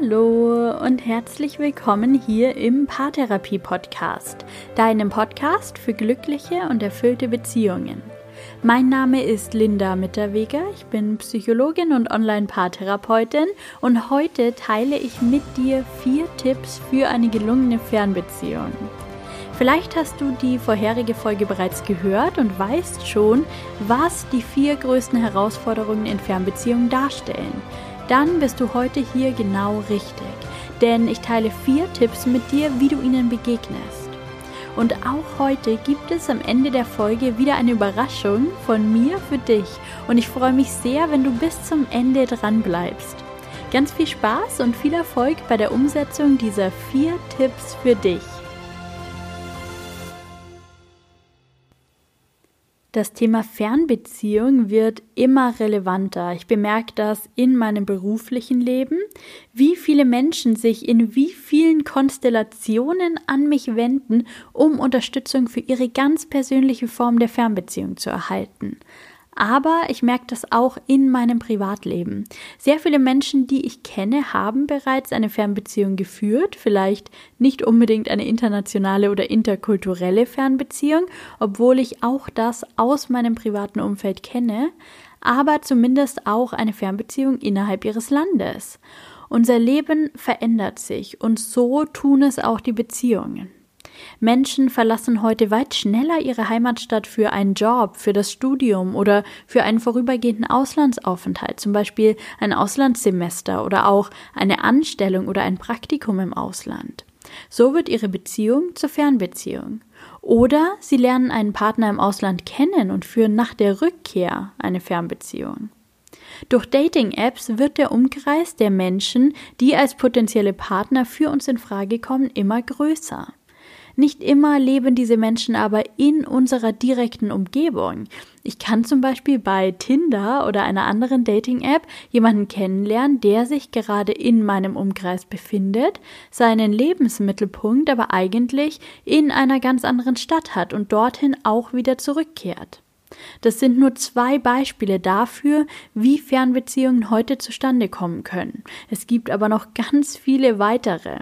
Hallo und herzlich willkommen hier im Paartherapie Podcast, deinem Podcast für glückliche und erfüllte Beziehungen. Mein Name ist Linda Mitterweger, ich bin Psychologin und Online-Paartherapeutin und heute teile ich mit dir vier Tipps für eine gelungene Fernbeziehung. Vielleicht hast du die vorherige Folge bereits gehört und weißt schon, was die vier größten Herausforderungen in Fernbeziehungen darstellen dann bist du heute hier genau richtig. Denn ich teile vier Tipps mit dir, wie du ihnen begegnest. Und auch heute gibt es am Ende der Folge wieder eine Überraschung von mir für dich. Und ich freue mich sehr, wenn du bis zum Ende dran bleibst. Ganz viel Spaß und viel Erfolg bei der Umsetzung dieser vier Tipps für dich. Das Thema Fernbeziehung wird immer relevanter. Ich bemerke das in meinem beruflichen Leben, wie viele Menschen sich in wie vielen Konstellationen an mich wenden, um Unterstützung für ihre ganz persönliche Form der Fernbeziehung zu erhalten aber ich merke das auch in meinem Privatleben. Sehr viele Menschen, die ich kenne, haben bereits eine Fernbeziehung geführt, vielleicht nicht unbedingt eine internationale oder interkulturelle Fernbeziehung, obwohl ich auch das aus meinem privaten Umfeld kenne, aber zumindest auch eine Fernbeziehung innerhalb ihres Landes. Unser Leben verändert sich und so tun es auch die Beziehungen. Menschen verlassen heute weit schneller ihre Heimatstadt für einen Job, für das Studium oder für einen vorübergehenden Auslandsaufenthalt, zum Beispiel ein Auslandssemester oder auch eine Anstellung oder ein Praktikum im Ausland. So wird ihre Beziehung zur Fernbeziehung. Oder sie lernen einen Partner im Ausland kennen und führen nach der Rückkehr eine Fernbeziehung. Durch Dating-Apps wird der Umkreis der Menschen, die als potenzielle Partner für uns in Frage kommen, immer größer. Nicht immer leben diese Menschen aber in unserer direkten Umgebung. Ich kann zum Beispiel bei Tinder oder einer anderen Dating-App jemanden kennenlernen, der sich gerade in meinem Umkreis befindet, seinen Lebensmittelpunkt aber eigentlich in einer ganz anderen Stadt hat und dorthin auch wieder zurückkehrt. Das sind nur zwei Beispiele dafür, wie Fernbeziehungen heute zustande kommen können. Es gibt aber noch ganz viele weitere.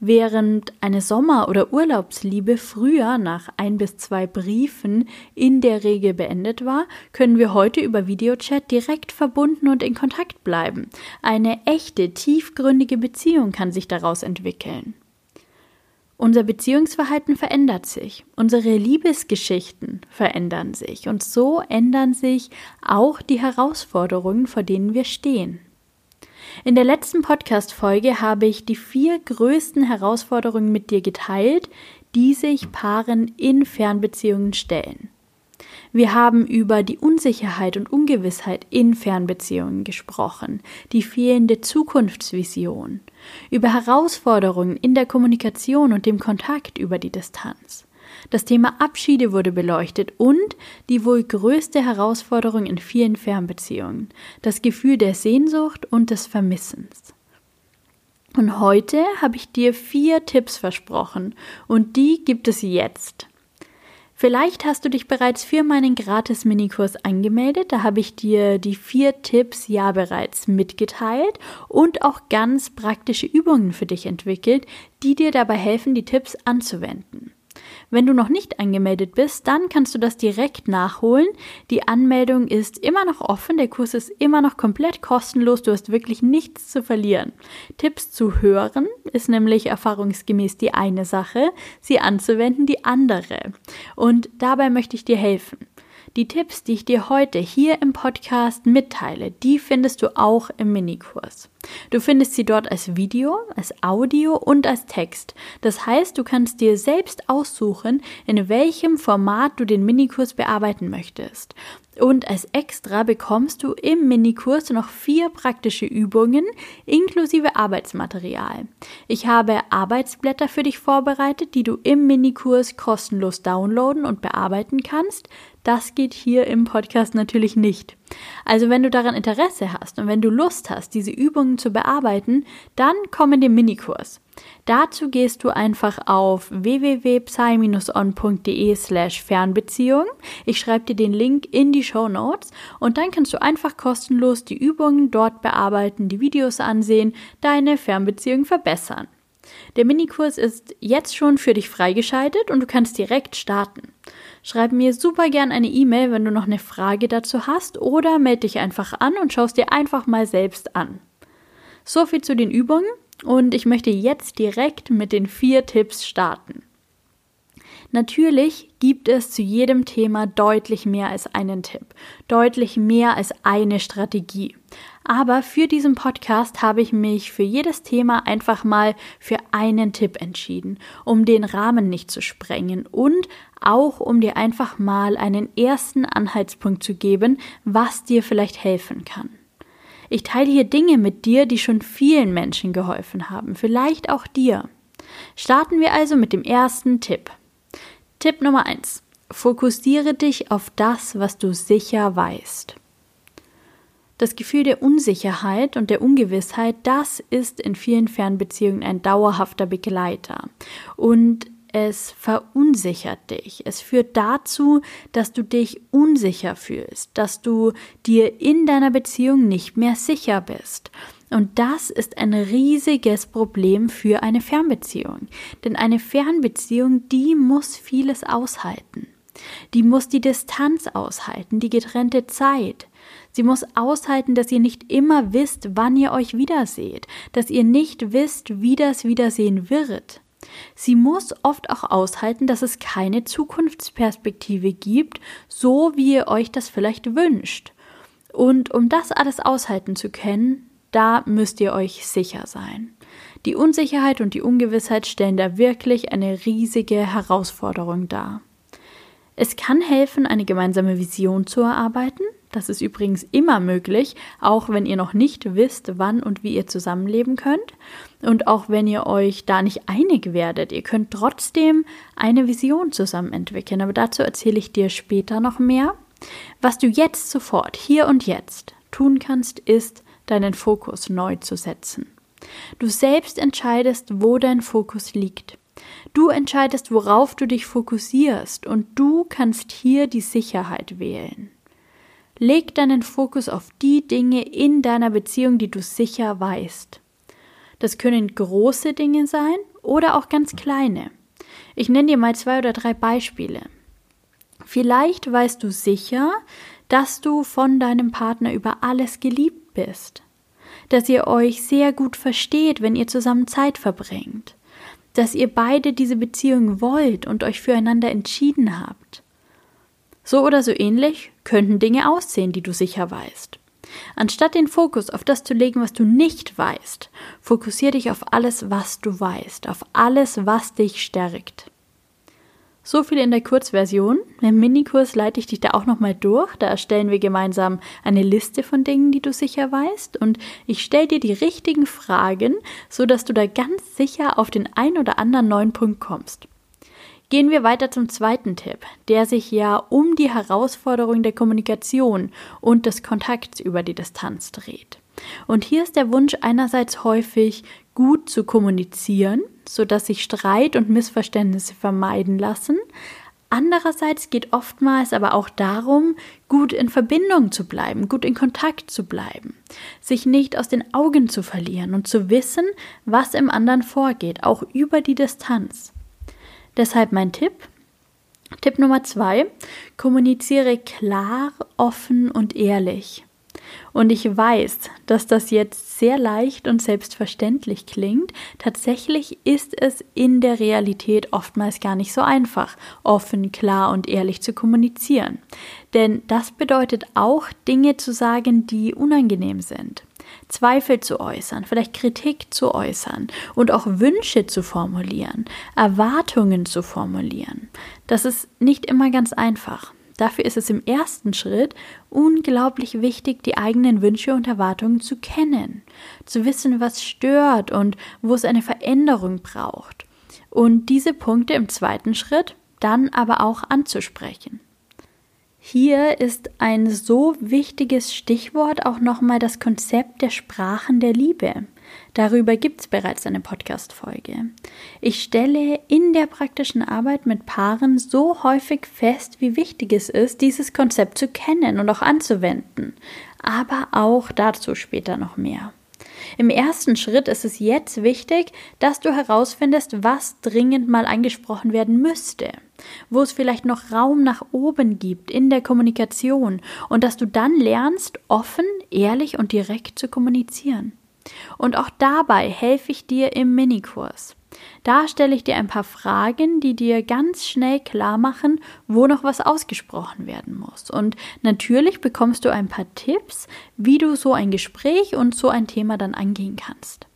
Während eine Sommer- oder Urlaubsliebe früher nach ein bis zwei Briefen in der Regel beendet war, können wir heute über Videochat direkt verbunden und in Kontakt bleiben. Eine echte, tiefgründige Beziehung kann sich daraus entwickeln. Unser Beziehungsverhalten verändert sich, unsere Liebesgeschichten verändern sich und so ändern sich auch die Herausforderungen, vor denen wir stehen. In der letzten Podcast-Folge habe ich die vier größten Herausforderungen mit dir geteilt, die sich Paaren in Fernbeziehungen stellen. Wir haben über die Unsicherheit und Ungewissheit in Fernbeziehungen gesprochen, die fehlende Zukunftsvision, über Herausforderungen in der Kommunikation und dem Kontakt über die Distanz. Das Thema Abschiede wurde beleuchtet und die wohl größte Herausforderung in vielen Fernbeziehungen, das Gefühl der Sehnsucht und des Vermissens. Und heute habe ich dir vier Tipps versprochen und die gibt es jetzt. Vielleicht hast du dich bereits für meinen gratis Minikurs angemeldet. Da habe ich dir die vier Tipps ja bereits mitgeteilt und auch ganz praktische Übungen für dich entwickelt, die dir dabei helfen, die Tipps anzuwenden. Wenn du noch nicht angemeldet bist, dann kannst du das direkt nachholen. Die Anmeldung ist immer noch offen, der Kurs ist immer noch komplett kostenlos, du hast wirklich nichts zu verlieren. Tipps zu hören ist nämlich erfahrungsgemäß die eine Sache, sie anzuwenden die andere. Und dabei möchte ich dir helfen. Die Tipps, die ich dir heute hier im Podcast mitteile, die findest du auch im Minikurs. Du findest sie dort als Video, als Audio und als Text. Das heißt, du kannst dir selbst aussuchen, in welchem Format du den Minikurs bearbeiten möchtest. Und als Extra bekommst du im Minikurs noch vier praktische Übungen inklusive Arbeitsmaterial. Ich habe Arbeitsblätter für dich vorbereitet, die du im Minikurs kostenlos downloaden und bearbeiten kannst. Das geht hier im Podcast natürlich nicht. Also wenn du daran Interesse hast und wenn du Lust hast, diese Übungen zu bearbeiten, dann komm in den Minikurs. Dazu gehst du einfach auf www.psy-on.de slash Fernbeziehung. Ich schreibe dir den Link in die Show Notes und dann kannst du einfach kostenlos die Übungen dort bearbeiten, die Videos ansehen, deine Fernbeziehung verbessern. Der Minikurs ist jetzt schon für dich freigeschaltet und du kannst direkt starten. Schreib mir super gern eine E-Mail, wenn du noch eine Frage dazu hast oder melde dich einfach an und schaust dir einfach mal selbst an. So viel zu den Übungen und ich möchte jetzt direkt mit den vier Tipps starten. Natürlich gibt es zu jedem Thema deutlich mehr als einen Tipp, deutlich mehr als eine Strategie. Aber für diesen Podcast habe ich mich für jedes Thema einfach mal für einen Tipp entschieden, um den Rahmen nicht zu sprengen und auch um dir einfach mal einen ersten Anhaltspunkt zu geben, was dir vielleicht helfen kann. Ich teile hier Dinge mit dir, die schon vielen Menschen geholfen haben, vielleicht auch dir. Starten wir also mit dem ersten Tipp. Tipp Nummer eins: Fokussiere dich auf das, was du sicher weißt. Das Gefühl der Unsicherheit und der Ungewissheit, das ist in vielen Fernbeziehungen ein dauerhafter Begleiter. Und es verunsichert dich. Es führt dazu, dass du dich unsicher fühlst, dass du dir in deiner Beziehung nicht mehr sicher bist. Und das ist ein riesiges Problem für eine Fernbeziehung. Denn eine Fernbeziehung, die muss vieles aushalten. Die muss die Distanz aushalten, die getrennte Zeit. Sie muss aushalten, dass ihr nicht immer wisst, wann ihr euch wiederseht, dass ihr nicht wisst, wie das Wiedersehen wird. Sie muss oft auch aushalten, dass es keine Zukunftsperspektive gibt, so wie ihr euch das vielleicht wünscht. Und um das alles aushalten zu können, da müsst ihr euch sicher sein. Die Unsicherheit und die Ungewissheit stellen da wirklich eine riesige Herausforderung dar. Es kann helfen, eine gemeinsame Vision zu erarbeiten, das ist übrigens immer möglich, auch wenn ihr noch nicht wisst, wann und wie ihr zusammenleben könnt. Und auch wenn ihr euch da nicht einig werdet, ihr könnt trotzdem eine Vision zusammen entwickeln. Aber dazu erzähle ich dir später noch mehr. Was du jetzt sofort, hier und jetzt tun kannst, ist, deinen Fokus neu zu setzen. Du selbst entscheidest, wo dein Fokus liegt. Du entscheidest, worauf du dich fokussierst und du kannst hier die Sicherheit wählen. Leg deinen Fokus auf die Dinge in deiner Beziehung, die du sicher weißt. Das können große Dinge sein oder auch ganz kleine. Ich nenne dir mal zwei oder drei Beispiele. Vielleicht weißt du sicher, dass du von deinem Partner über alles geliebt bist, dass ihr euch sehr gut versteht, wenn ihr zusammen Zeit verbringt, dass ihr beide diese Beziehung wollt und euch füreinander entschieden habt. So oder so ähnlich könnten Dinge aussehen, die du sicher weißt. Anstatt den Fokus auf das zu legen, was du nicht weißt, fokussiere dich auf alles, was du weißt, auf alles, was dich stärkt. So viel in der Kurzversion. Im Minikurs leite ich dich da auch nochmal durch. Da erstellen wir gemeinsam eine Liste von Dingen, die du sicher weißt. Und ich stelle dir die richtigen Fragen, sodass du da ganz sicher auf den ein oder anderen neuen Punkt kommst. Gehen wir weiter zum zweiten Tipp, der sich ja um die Herausforderung der Kommunikation und des Kontakts über die Distanz dreht. Und hier ist der Wunsch einerseits häufig gut zu kommunizieren, sodass sich Streit und Missverständnisse vermeiden lassen. Andererseits geht oftmals aber auch darum, gut in Verbindung zu bleiben, gut in Kontakt zu bleiben, sich nicht aus den Augen zu verlieren und zu wissen, was im anderen vorgeht, auch über die Distanz. Deshalb mein Tipp. Tipp Nummer zwei, kommuniziere klar, offen und ehrlich. Und ich weiß, dass das jetzt sehr leicht und selbstverständlich klingt. Tatsächlich ist es in der Realität oftmals gar nicht so einfach, offen, klar und ehrlich zu kommunizieren. Denn das bedeutet auch, Dinge zu sagen, die unangenehm sind. Zweifel zu äußern, vielleicht Kritik zu äußern und auch Wünsche zu formulieren, Erwartungen zu formulieren. Das ist nicht immer ganz einfach. Dafür ist es im ersten Schritt unglaublich wichtig, die eigenen Wünsche und Erwartungen zu kennen, zu wissen, was stört und wo es eine Veränderung braucht. Und diese Punkte im zweiten Schritt dann aber auch anzusprechen. Hier ist ein so wichtiges Stichwort auch nochmal das Konzept der Sprachen der Liebe. Darüber gibt es bereits eine Podcast-Folge. Ich stelle in der praktischen Arbeit mit Paaren so häufig fest, wie wichtig es ist, dieses Konzept zu kennen und auch anzuwenden. Aber auch dazu später noch mehr. Im ersten Schritt ist es jetzt wichtig, dass du herausfindest, was dringend mal angesprochen werden müsste, wo es vielleicht noch Raum nach oben gibt in der Kommunikation und dass du dann lernst, offen, ehrlich und direkt zu kommunizieren. Und auch dabei helfe ich dir im Minikurs. Da stelle ich dir ein paar Fragen, die dir ganz schnell klar machen, wo noch was ausgesprochen werden muss. Und natürlich bekommst du ein paar Tipps, wie du so ein Gespräch und so ein Thema dann angehen kannst.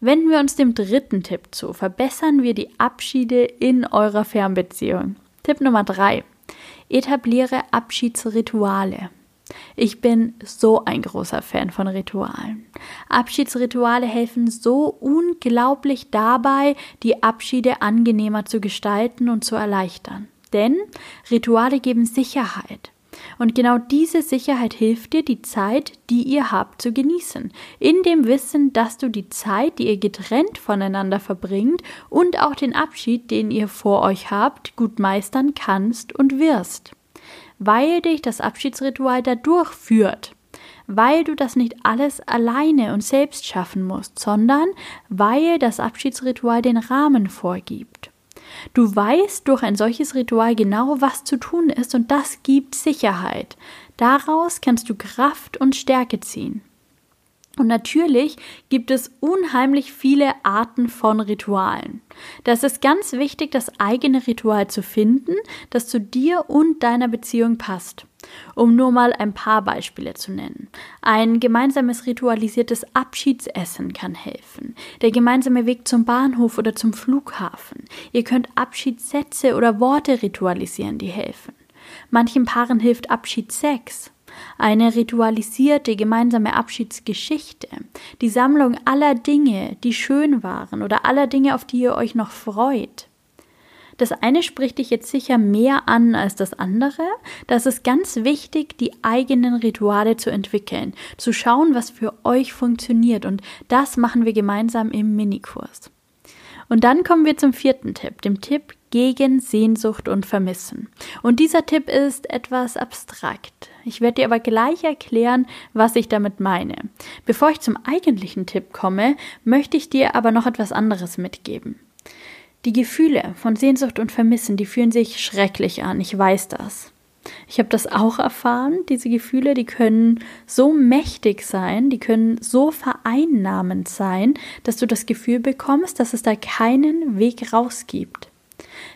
Wenden wir uns dem dritten Tipp zu. Verbessern wir die Abschiede in eurer Fernbeziehung. Tipp Nummer drei. Etabliere Abschiedsrituale. Ich bin so ein großer Fan von Ritualen. Abschiedsrituale helfen so unglaublich dabei, die Abschiede angenehmer zu gestalten und zu erleichtern. Denn Rituale geben Sicherheit. Und genau diese Sicherheit hilft dir, die Zeit, die ihr habt, zu genießen. In dem Wissen, dass du die Zeit, die ihr getrennt voneinander verbringt und auch den Abschied, den ihr vor euch habt, gut meistern kannst und wirst weil dich das Abschiedsritual dadurch führt, weil du das nicht alles alleine und selbst schaffen musst, sondern weil das Abschiedsritual den Rahmen vorgibt. Du weißt durch ein solches Ritual genau, was zu tun ist, und das gibt Sicherheit. Daraus kannst du Kraft und Stärke ziehen. Und natürlich gibt es unheimlich viele Arten von Ritualen. Das ist ganz wichtig, das eigene Ritual zu finden, das zu dir und deiner Beziehung passt. Um nur mal ein paar Beispiele zu nennen. Ein gemeinsames ritualisiertes Abschiedsessen kann helfen. Der gemeinsame Weg zum Bahnhof oder zum Flughafen. Ihr könnt Abschiedssätze oder Worte ritualisieren, die helfen. Manchen Paaren hilft Abschiedssex eine ritualisierte gemeinsame Abschiedsgeschichte, die Sammlung aller Dinge, die schön waren oder aller Dinge, auf die ihr euch noch freut. Das eine spricht dich jetzt sicher mehr an als das andere. Das ist ganz wichtig, die eigenen Rituale zu entwickeln, zu schauen, was für euch funktioniert. Und das machen wir gemeinsam im Minikurs. Und dann kommen wir zum vierten Tipp, dem Tipp gegen Sehnsucht und Vermissen. Und dieser Tipp ist etwas abstrakt. Ich werde dir aber gleich erklären, was ich damit meine. Bevor ich zum eigentlichen Tipp komme, möchte ich dir aber noch etwas anderes mitgeben. Die Gefühle von Sehnsucht und Vermissen, die fühlen sich schrecklich an, ich weiß das. Ich habe das auch erfahren. Diese Gefühle, die können so mächtig sein, die können so vereinnahmend sein, dass du das Gefühl bekommst, dass es da keinen Weg raus gibt.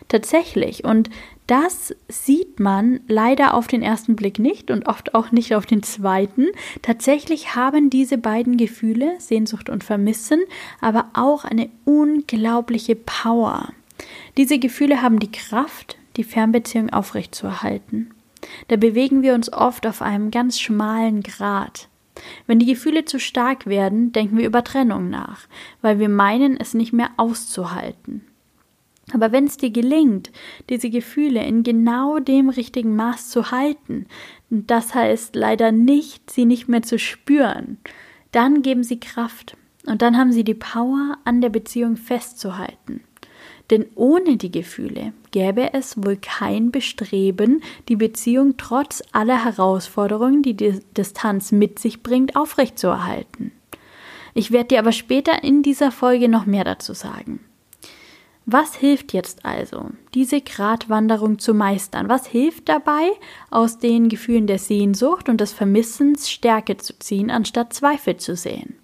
Tatsächlich. Und das sieht man leider auf den ersten Blick nicht und oft auch nicht auf den zweiten. Tatsächlich haben diese beiden Gefühle, Sehnsucht und Vermissen, aber auch eine unglaubliche Power. Diese Gefühle haben die Kraft, die Fernbeziehung aufrechtzuerhalten. Da bewegen wir uns oft auf einem ganz schmalen Grat. Wenn die Gefühle zu stark werden, denken wir über Trennung nach, weil wir meinen, es nicht mehr auszuhalten. Aber wenn es dir gelingt, diese Gefühle in genau dem richtigen Maß zu halten, das heißt leider nicht, sie nicht mehr zu spüren, dann geben sie Kraft und dann haben sie die Power, an der Beziehung festzuhalten. Denn ohne die Gefühle gäbe es wohl kein Bestreben, die Beziehung trotz aller Herausforderungen, die die Distanz mit sich bringt, aufrechtzuerhalten. Ich werde dir aber später in dieser Folge noch mehr dazu sagen. Was hilft jetzt also, diese Gratwanderung zu meistern? Was hilft dabei, aus den Gefühlen der Sehnsucht und des Vermissens Stärke zu ziehen, anstatt Zweifel zu sehen?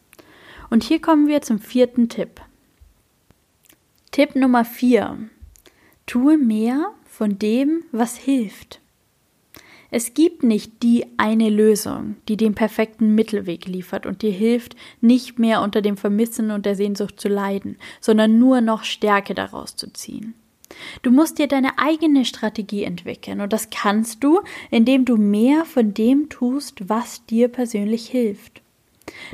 Und hier kommen wir zum vierten Tipp. Tipp Nummer 4. Tue mehr von dem, was hilft. Es gibt nicht die eine Lösung, die den perfekten Mittelweg liefert und dir hilft, nicht mehr unter dem Vermissen und der Sehnsucht zu leiden, sondern nur noch Stärke daraus zu ziehen. Du musst dir deine eigene Strategie entwickeln und das kannst du, indem du mehr von dem tust, was dir persönlich hilft.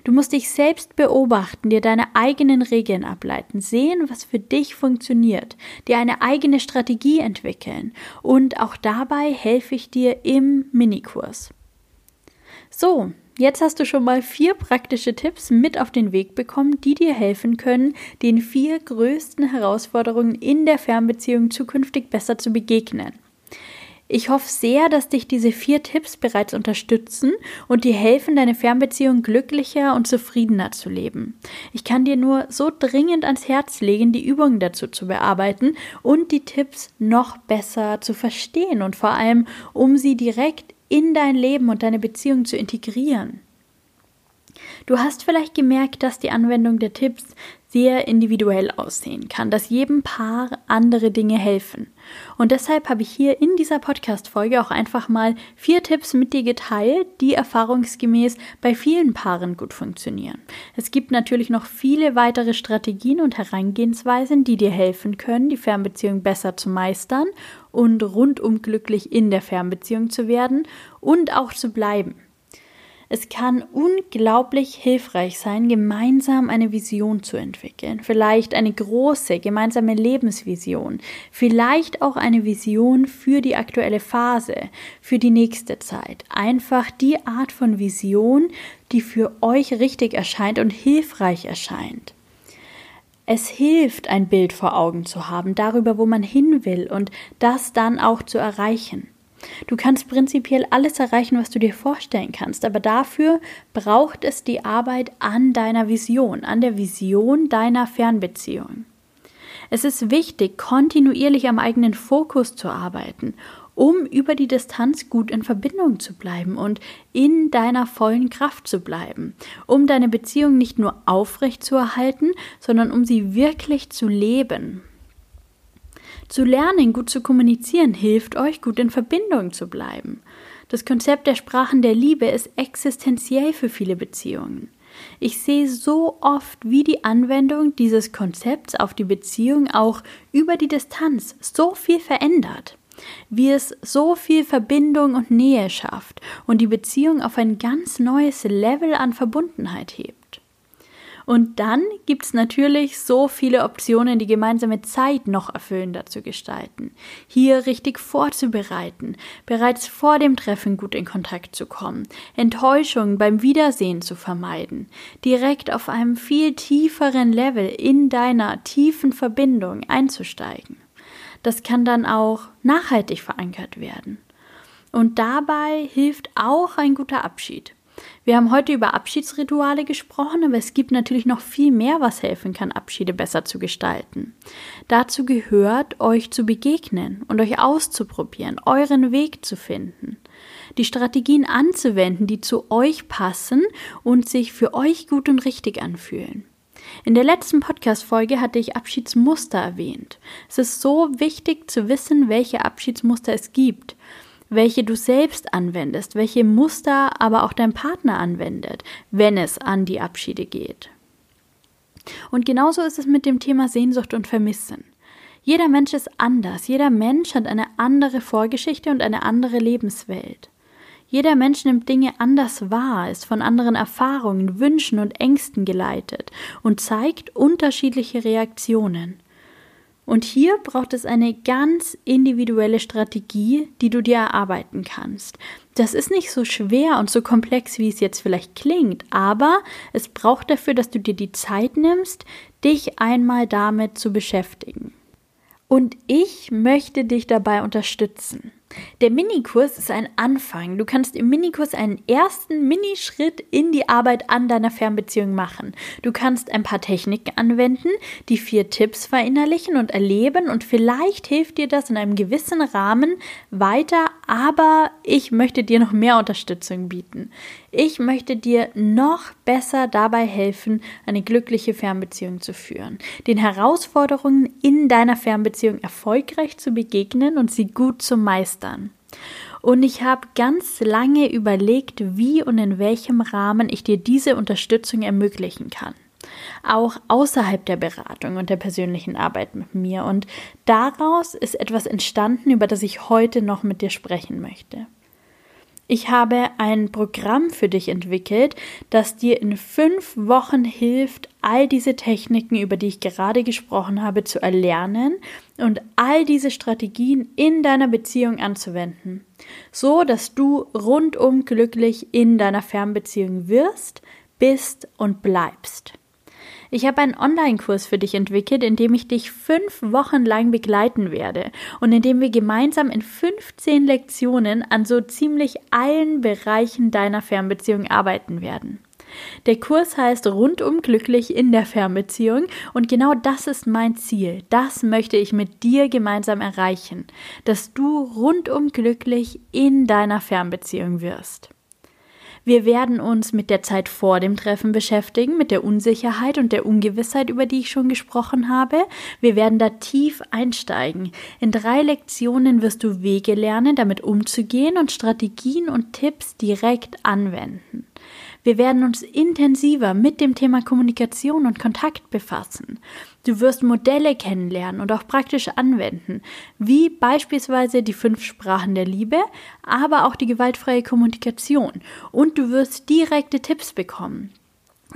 Du musst dich selbst beobachten, dir deine eigenen Regeln ableiten, sehen, was für dich funktioniert, dir eine eigene Strategie entwickeln und auch dabei helfe ich dir im Minikurs. So, jetzt hast du schon mal vier praktische Tipps mit auf den Weg bekommen, die dir helfen können, den vier größten Herausforderungen in der Fernbeziehung zukünftig besser zu begegnen. Ich hoffe sehr, dass dich diese vier Tipps bereits unterstützen und dir helfen, deine Fernbeziehung glücklicher und zufriedener zu leben. Ich kann dir nur so dringend ans Herz legen, die Übungen dazu zu bearbeiten und die Tipps noch besser zu verstehen und vor allem, um sie direkt in dein Leben und deine Beziehung zu integrieren. Du hast vielleicht gemerkt, dass die Anwendung der Tipps sehr individuell aussehen kann, dass jedem Paar andere Dinge helfen. Und deshalb habe ich hier in dieser Podcast-Folge auch einfach mal vier Tipps mit dir geteilt, die erfahrungsgemäß bei vielen Paaren gut funktionieren. Es gibt natürlich noch viele weitere Strategien und Herangehensweisen, die dir helfen können, die Fernbeziehung besser zu meistern und rundum glücklich in der Fernbeziehung zu werden und auch zu bleiben. Es kann unglaublich hilfreich sein, gemeinsam eine Vision zu entwickeln. Vielleicht eine große gemeinsame Lebensvision. Vielleicht auch eine Vision für die aktuelle Phase, für die nächste Zeit. Einfach die Art von Vision, die für euch richtig erscheint und hilfreich erscheint. Es hilft, ein Bild vor Augen zu haben, darüber, wo man hin will und das dann auch zu erreichen. Du kannst prinzipiell alles erreichen, was du dir vorstellen kannst, aber dafür braucht es die Arbeit an deiner Vision, an der Vision deiner Fernbeziehung. Es ist wichtig, kontinuierlich am eigenen Fokus zu arbeiten, um über die Distanz gut in Verbindung zu bleiben und in deiner vollen Kraft zu bleiben, um deine Beziehung nicht nur aufrecht zu erhalten, sondern um sie wirklich zu leben. Zu lernen, gut zu kommunizieren, hilft euch, gut in Verbindung zu bleiben. Das Konzept der Sprachen der Liebe ist existenziell für viele Beziehungen. Ich sehe so oft, wie die Anwendung dieses Konzepts auf die Beziehung auch über die Distanz so viel verändert, wie es so viel Verbindung und Nähe schafft und die Beziehung auf ein ganz neues Level an Verbundenheit hebt. Und dann gibt es natürlich so viele Optionen, die gemeinsame Zeit noch erfüllender zu gestalten. Hier richtig vorzubereiten, bereits vor dem Treffen gut in Kontakt zu kommen, Enttäuschungen beim Wiedersehen zu vermeiden, direkt auf einem viel tieferen Level in deiner tiefen Verbindung einzusteigen. Das kann dann auch nachhaltig verankert werden. Und dabei hilft auch ein guter Abschied. Wir haben heute über Abschiedsrituale gesprochen, aber es gibt natürlich noch viel mehr, was helfen kann, Abschiede besser zu gestalten. Dazu gehört, euch zu begegnen und euch auszuprobieren, euren Weg zu finden, die Strategien anzuwenden, die zu euch passen und sich für euch gut und richtig anfühlen. In der letzten Podcast-Folge hatte ich Abschiedsmuster erwähnt. Es ist so wichtig zu wissen, welche Abschiedsmuster es gibt welche du selbst anwendest, welche Muster aber auch dein Partner anwendet, wenn es an die Abschiede geht. Und genauso ist es mit dem Thema Sehnsucht und Vermissen. Jeder Mensch ist anders, jeder Mensch hat eine andere Vorgeschichte und eine andere Lebenswelt. Jeder Mensch nimmt Dinge anders wahr, ist von anderen Erfahrungen, Wünschen und Ängsten geleitet und zeigt unterschiedliche Reaktionen. Und hier braucht es eine ganz individuelle Strategie, die du dir erarbeiten kannst. Das ist nicht so schwer und so komplex, wie es jetzt vielleicht klingt, aber es braucht dafür, dass du dir die Zeit nimmst, dich einmal damit zu beschäftigen. Und ich möchte dich dabei unterstützen. Der Minikurs ist ein Anfang. Du kannst im Minikurs einen ersten Minischritt in die Arbeit an deiner Fernbeziehung machen. Du kannst ein paar Techniken anwenden, die vier Tipps verinnerlichen und erleben und vielleicht hilft dir das in einem gewissen Rahmen weiter, aber ich möchte dir noch mehr Unterstützung bieten. Ich möchte dir noch besser dabei helfen, eine glückliche Fernbeziehung zu führen, den Herausforderungen in deiner Fernbeziehung erfolgreich zu begegnen und sie gut zu meistern. Und ich habe ganz lange überlegt, wie und in welchem Rahmen ich dir diese Unterstützung ermöglichen kann. Auch außerhalb der Beratung und der persönlichen Arbeit mit mir. Und daraus ist etwas entstanden, über das ich heute noch mit dir sprechen möchte. Ich habe ein Programm für dich entwickelt, das dir in fünf Wochen hilft, all diese Techniken, über die ich gerade gesprochen habe, zu erlernen und all diese Strategien in deiner Beziehung anzuwenden, so dass du rundum glücklich in deiner Fernbeziehung wirst, bist und bleibst. Ich habe einen Online-Kurs für dich entwickelt, in dem ich dich fünf Wochen lang begleiten werde und in dem wir gemeinsam in 15 Lektionen an so ziemlich allen Bereichen deiner Fernbeziehung arbeiten werden. Der Kurs heißt Rundum glücklich in der Fernbeziehung und genau das ist mein Ziel. Das möchte ich mit dir gemeinsam erreichen, dass du rundum glücklich in deiner Fernbeziehung wirst. Wir werden uns mit der Zeit vor dem Treffen beschäftigen, mit der Unsicherheit und der Ungewissheit, über die ich schon gesprochen habe. Wir werden da tief einsteigen. In drei Lektionen wirst du Wege lernen, damit umzugehen und Strategien und Tipps direkt anwenden. Wir werden uns intensiver mit dem Thema Kommunikation und Kontakt befassen. Du wirst Modelle kennenlernen und auch praktisch anwenden, wie beispielsweise die fünf Sprachen der Liebe, aber auch die gewaltfreie Kommunikation. Und du wirst direkte Tipps bekommen.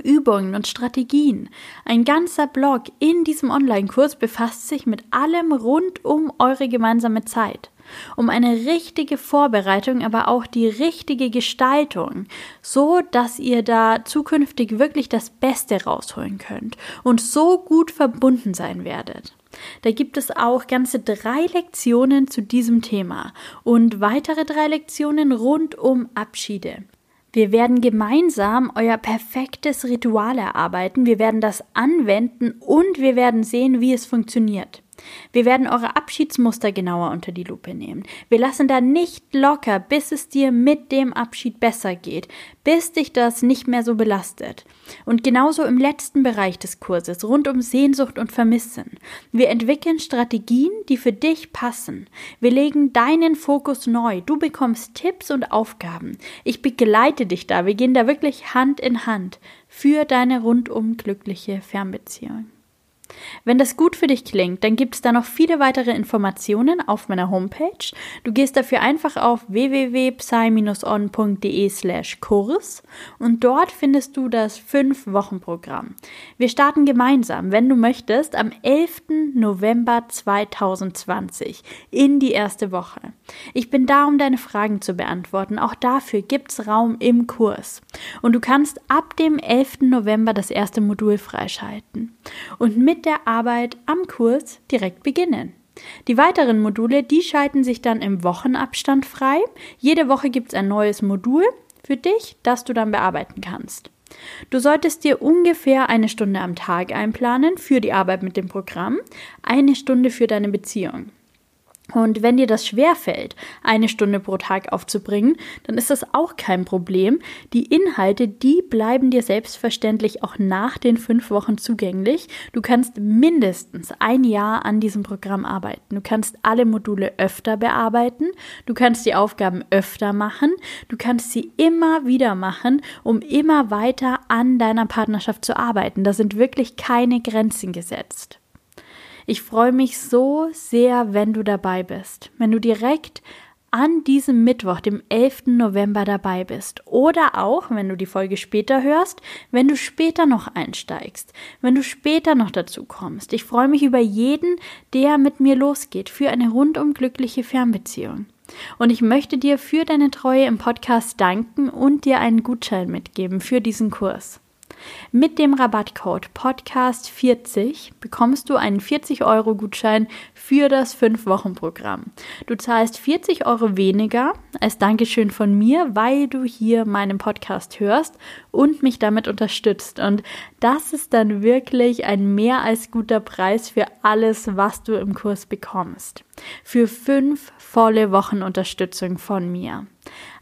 Übungen und Strategien. Ein ganzer Blog in diesem Online-Kurs befasst sich mit allem rund um eure gemeinsame Zeit um eine richtige Vorbereitung, aber auch die richtige Gestaltung, so dass ihr da zukünftig wirklich das Beste rausholen könnt und so gut verbunden sein werdet. Da gibt es auch ganze drei Lektionen zu diesem Thema und weitere drei Lektionen rund um Abschiede. Wir werden gemeinsam euer perfektes Ritual erarbeiten, wir werden das anwenden und wir werden sehen, wie es funktioniert. Wir werden eure Abschiedsmuster genauer unter die Lupe nehmen. Wir lassen da nicht locker, bis es dir mit dem Abschied besser geht, bis dich das nicht mehr so belastet. Und genauso im letzten Bereich des Kurses, rund um Sehnsucht und Vermissen. Wir entwickeln Strategien, die für dich passen. Wir legen deinen Fokus neu. Du bekommst Tipps und Aufgaben. Ich begleite dich da. Wir gehen da wirklich Hand in Hand für deine rundum glückliche Fernbeziehung. Wenn das gut für dich klingt, dann gibt es da noch viele weitere Informationen auf meiner Homepage. Du gehst dafür einfach auf www.psy-on.de slash Kurs und dort findest du das 5-Wochen-Programm. Wir starten gemeinsam, wenn du möchtest, am 11. November 2020 in die erste Woche. Ich bin da, um deine Fragen zu beantworten. Auch dafür gibt es Raum im Kurs. Und du kannst ab dem 11. November das erste Modul freischalten. Und mit der Arbeit am Kurs direkt beginnen. Die weiteren Module, die schalten sich dann im Wochenabstand frei. Jede Woche gibt es ein neues Modul für dich, das du dann bearbeiten kannst. Du solltest dir ungefähr eine Stunde am Tag einplanen für die Arbeit mit dem Programm, eine Stunde für deine Beziehung. Und wenn dir das schwerfällt, eine Stunde pro Tag aufzubringen, dann ist das auch kein Problem. Die Inhalte, die bleiben dir selbstverständlich auch nach den fünf Wochen zugänglich. Du kannst mindestens ein Jahr an diesem Programm arbeiten. Du kannst alle Module öfter bearbeiten. Du kannst die Aufgaben öfter machen. Du kannst sie immer wieder machen, um immer weiter an deiner Partnerschaft zu arbeiten. Da sind wirklich keine Grenzen gesetzt. Ich freue mich so sehr, wenn du dabei bist, wenn du direkt an diesem Mittwoch, dem 11. November dabei bist. Oder auch, wenn du die Folge später hörst, wenn du später noch einsteigst, wenn du später noch dazu kommst. Ich freue mich über jeden, der mit mir losgeht für eine rundum glückliche Fernbeziehung. Und ich möchte dir für deine Treue im Podcast danken und dir einen Gutschein mitgeben für diesen Kurs. Mit dem Rabattcode Podcast40 bekommst du einen 40-Euro-Gutschein für das 5-Wochen-Programm. Du zahlst 40 Euro weniger als Dankeschön von mir, weil du hier meinen Podcast hörst und mich damit unterstützt. Und das ist dann wirklich ein mehr als guter Preis für alles, was du im Kurs bekommst. Für fünf volle Wochen Unterstützung von mir.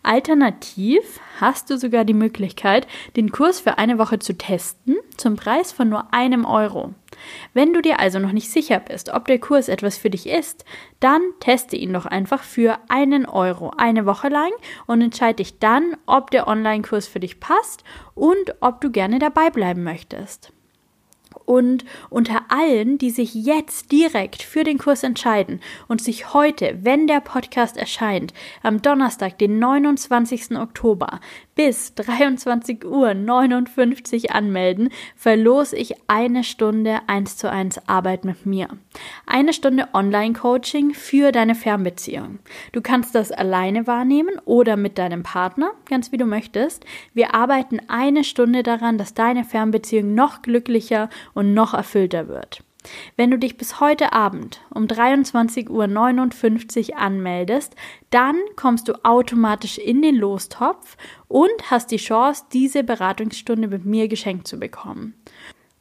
Alternativ hast du sogar die Möglichkeit, den Kurs für eine Woche zu testen, zum Preis von nur einem Euro. Wenn du dir also noch nicht sicher bist, ob der Kurs etwas für dich ist, dann teste ihn doch einfach für einen Euro eine Woche lang und entscheide dich dann, ob der Online-Kurs für dich passt und ob du gerne dabei bleiben möchtest. Und unter allen, die sich jetzt direkt für den Kurs entscheiden und sich heute, wenn der Podcast erscheint, am Donnerstag, den 29. Oktober, bis 23 Uhr 59 anmelden, verlose ich eine Stunde 1 zu 1 Arbeit mit mir. Eine Stunde Online-Coaching für deine Fernbeziehung. Du kannst das alleine wahrnehmen oder mit deinem Partner, ganz wie du möchtest. Wir arbeiten eine Stunde daran, dass deine Fernbeziehung noch glücklicher und noch erfüllter wird. Wenn du dich bis heute Abend um 23.59 Uhr anmeldest, dann kommst du automatisch in den Lostopf und hast die Chance, diese Beratungsstunde mit mir geschenkt zu bekommen.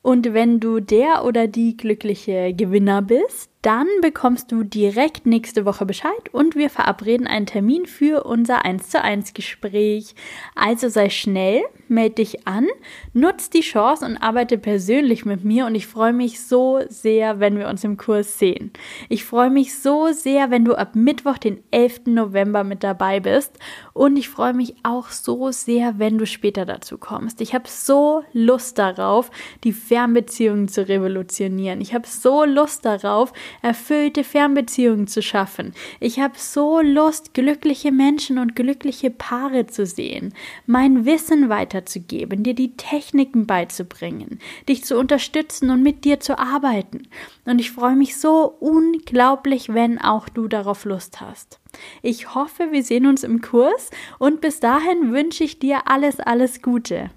Und wenn du der oder die glückliche Gewinner bist, dann bekommst du direkt nächste Woche Bescheid und wir verabreden einen Termin für unser 1 zu 1 Gespräch. Also sei schnell, melde dich an, nutz die Chance und arbeite persönlich mit mir und ich freue mich so sehr, wenn wir uns im Kurs sehen. Ich freue mich so sehr, wenn du ab Mittwoch, den 11. November mit dabei bist und ich freue mich auch so sehr, wenn du später dazu kommst. Ich habe so Lust darauf, die Fernbeziehungen zu revolutionieren. Ich habe so Lust darauf, erfüllte Fernbeziehungen zu schaffen. Ich habe so Lust, glückliche Menschen und glückliche Paare zu sehen, mein Wissen weiterzugeben, dir die Techniken beizubringen, dich zu unterstützen und mit dir zu arbeiten. Und ich freue mich so unglaublich, wenn auch du darauf Lust hast. Ich hoffe, wir sehen uns im Kurs und bis dahin wünsche ich dir alles, alles Gute.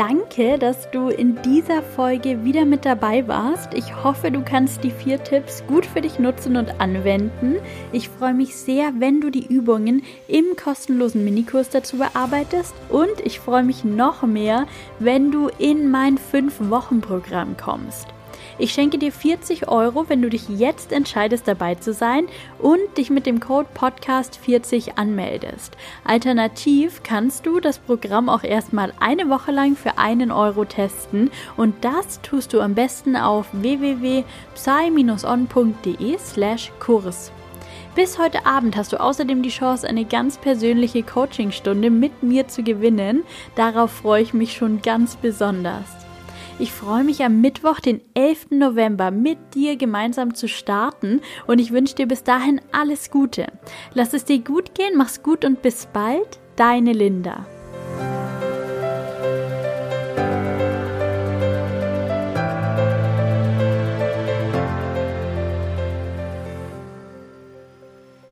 Danke, dass du in dieser Folge wieder mit dabei warst. Ich hoffe, du kannst die vier Tipps gut für dich nutzen und anwenden. Ich freue mich sehr, wenn du die Übungen im kostenlosen Minikurs dazu bearbeitest und ich freue mich noch mehr, wenn du in mein 5-Wochen-Programm kommst. Ich schenke dir 40 Euro, wenn du dich jetzt entscheidest, dabei zu sein und dich mit dem Code Podcast40 anmeldest. Alternativ kannst du das Programm auch erstmal eine Woche lang für einen Euro testen und das tust du am besten auf www.psy-on.de slash Kurs. Bis heute Abend hast du außerdem die Chance, eine ganz persönliche Coachingstunde mit mir zu gewinnen. Darauf freue ich mich schon ganz besonders. Ich freue mich am Mittwoch, den 11. November, mit dir gemeinsam zu starten und ich wünsche dir bis dahin alles Gute. Lass es dir gut gehen, mach's gut und bis bald, deine Linda.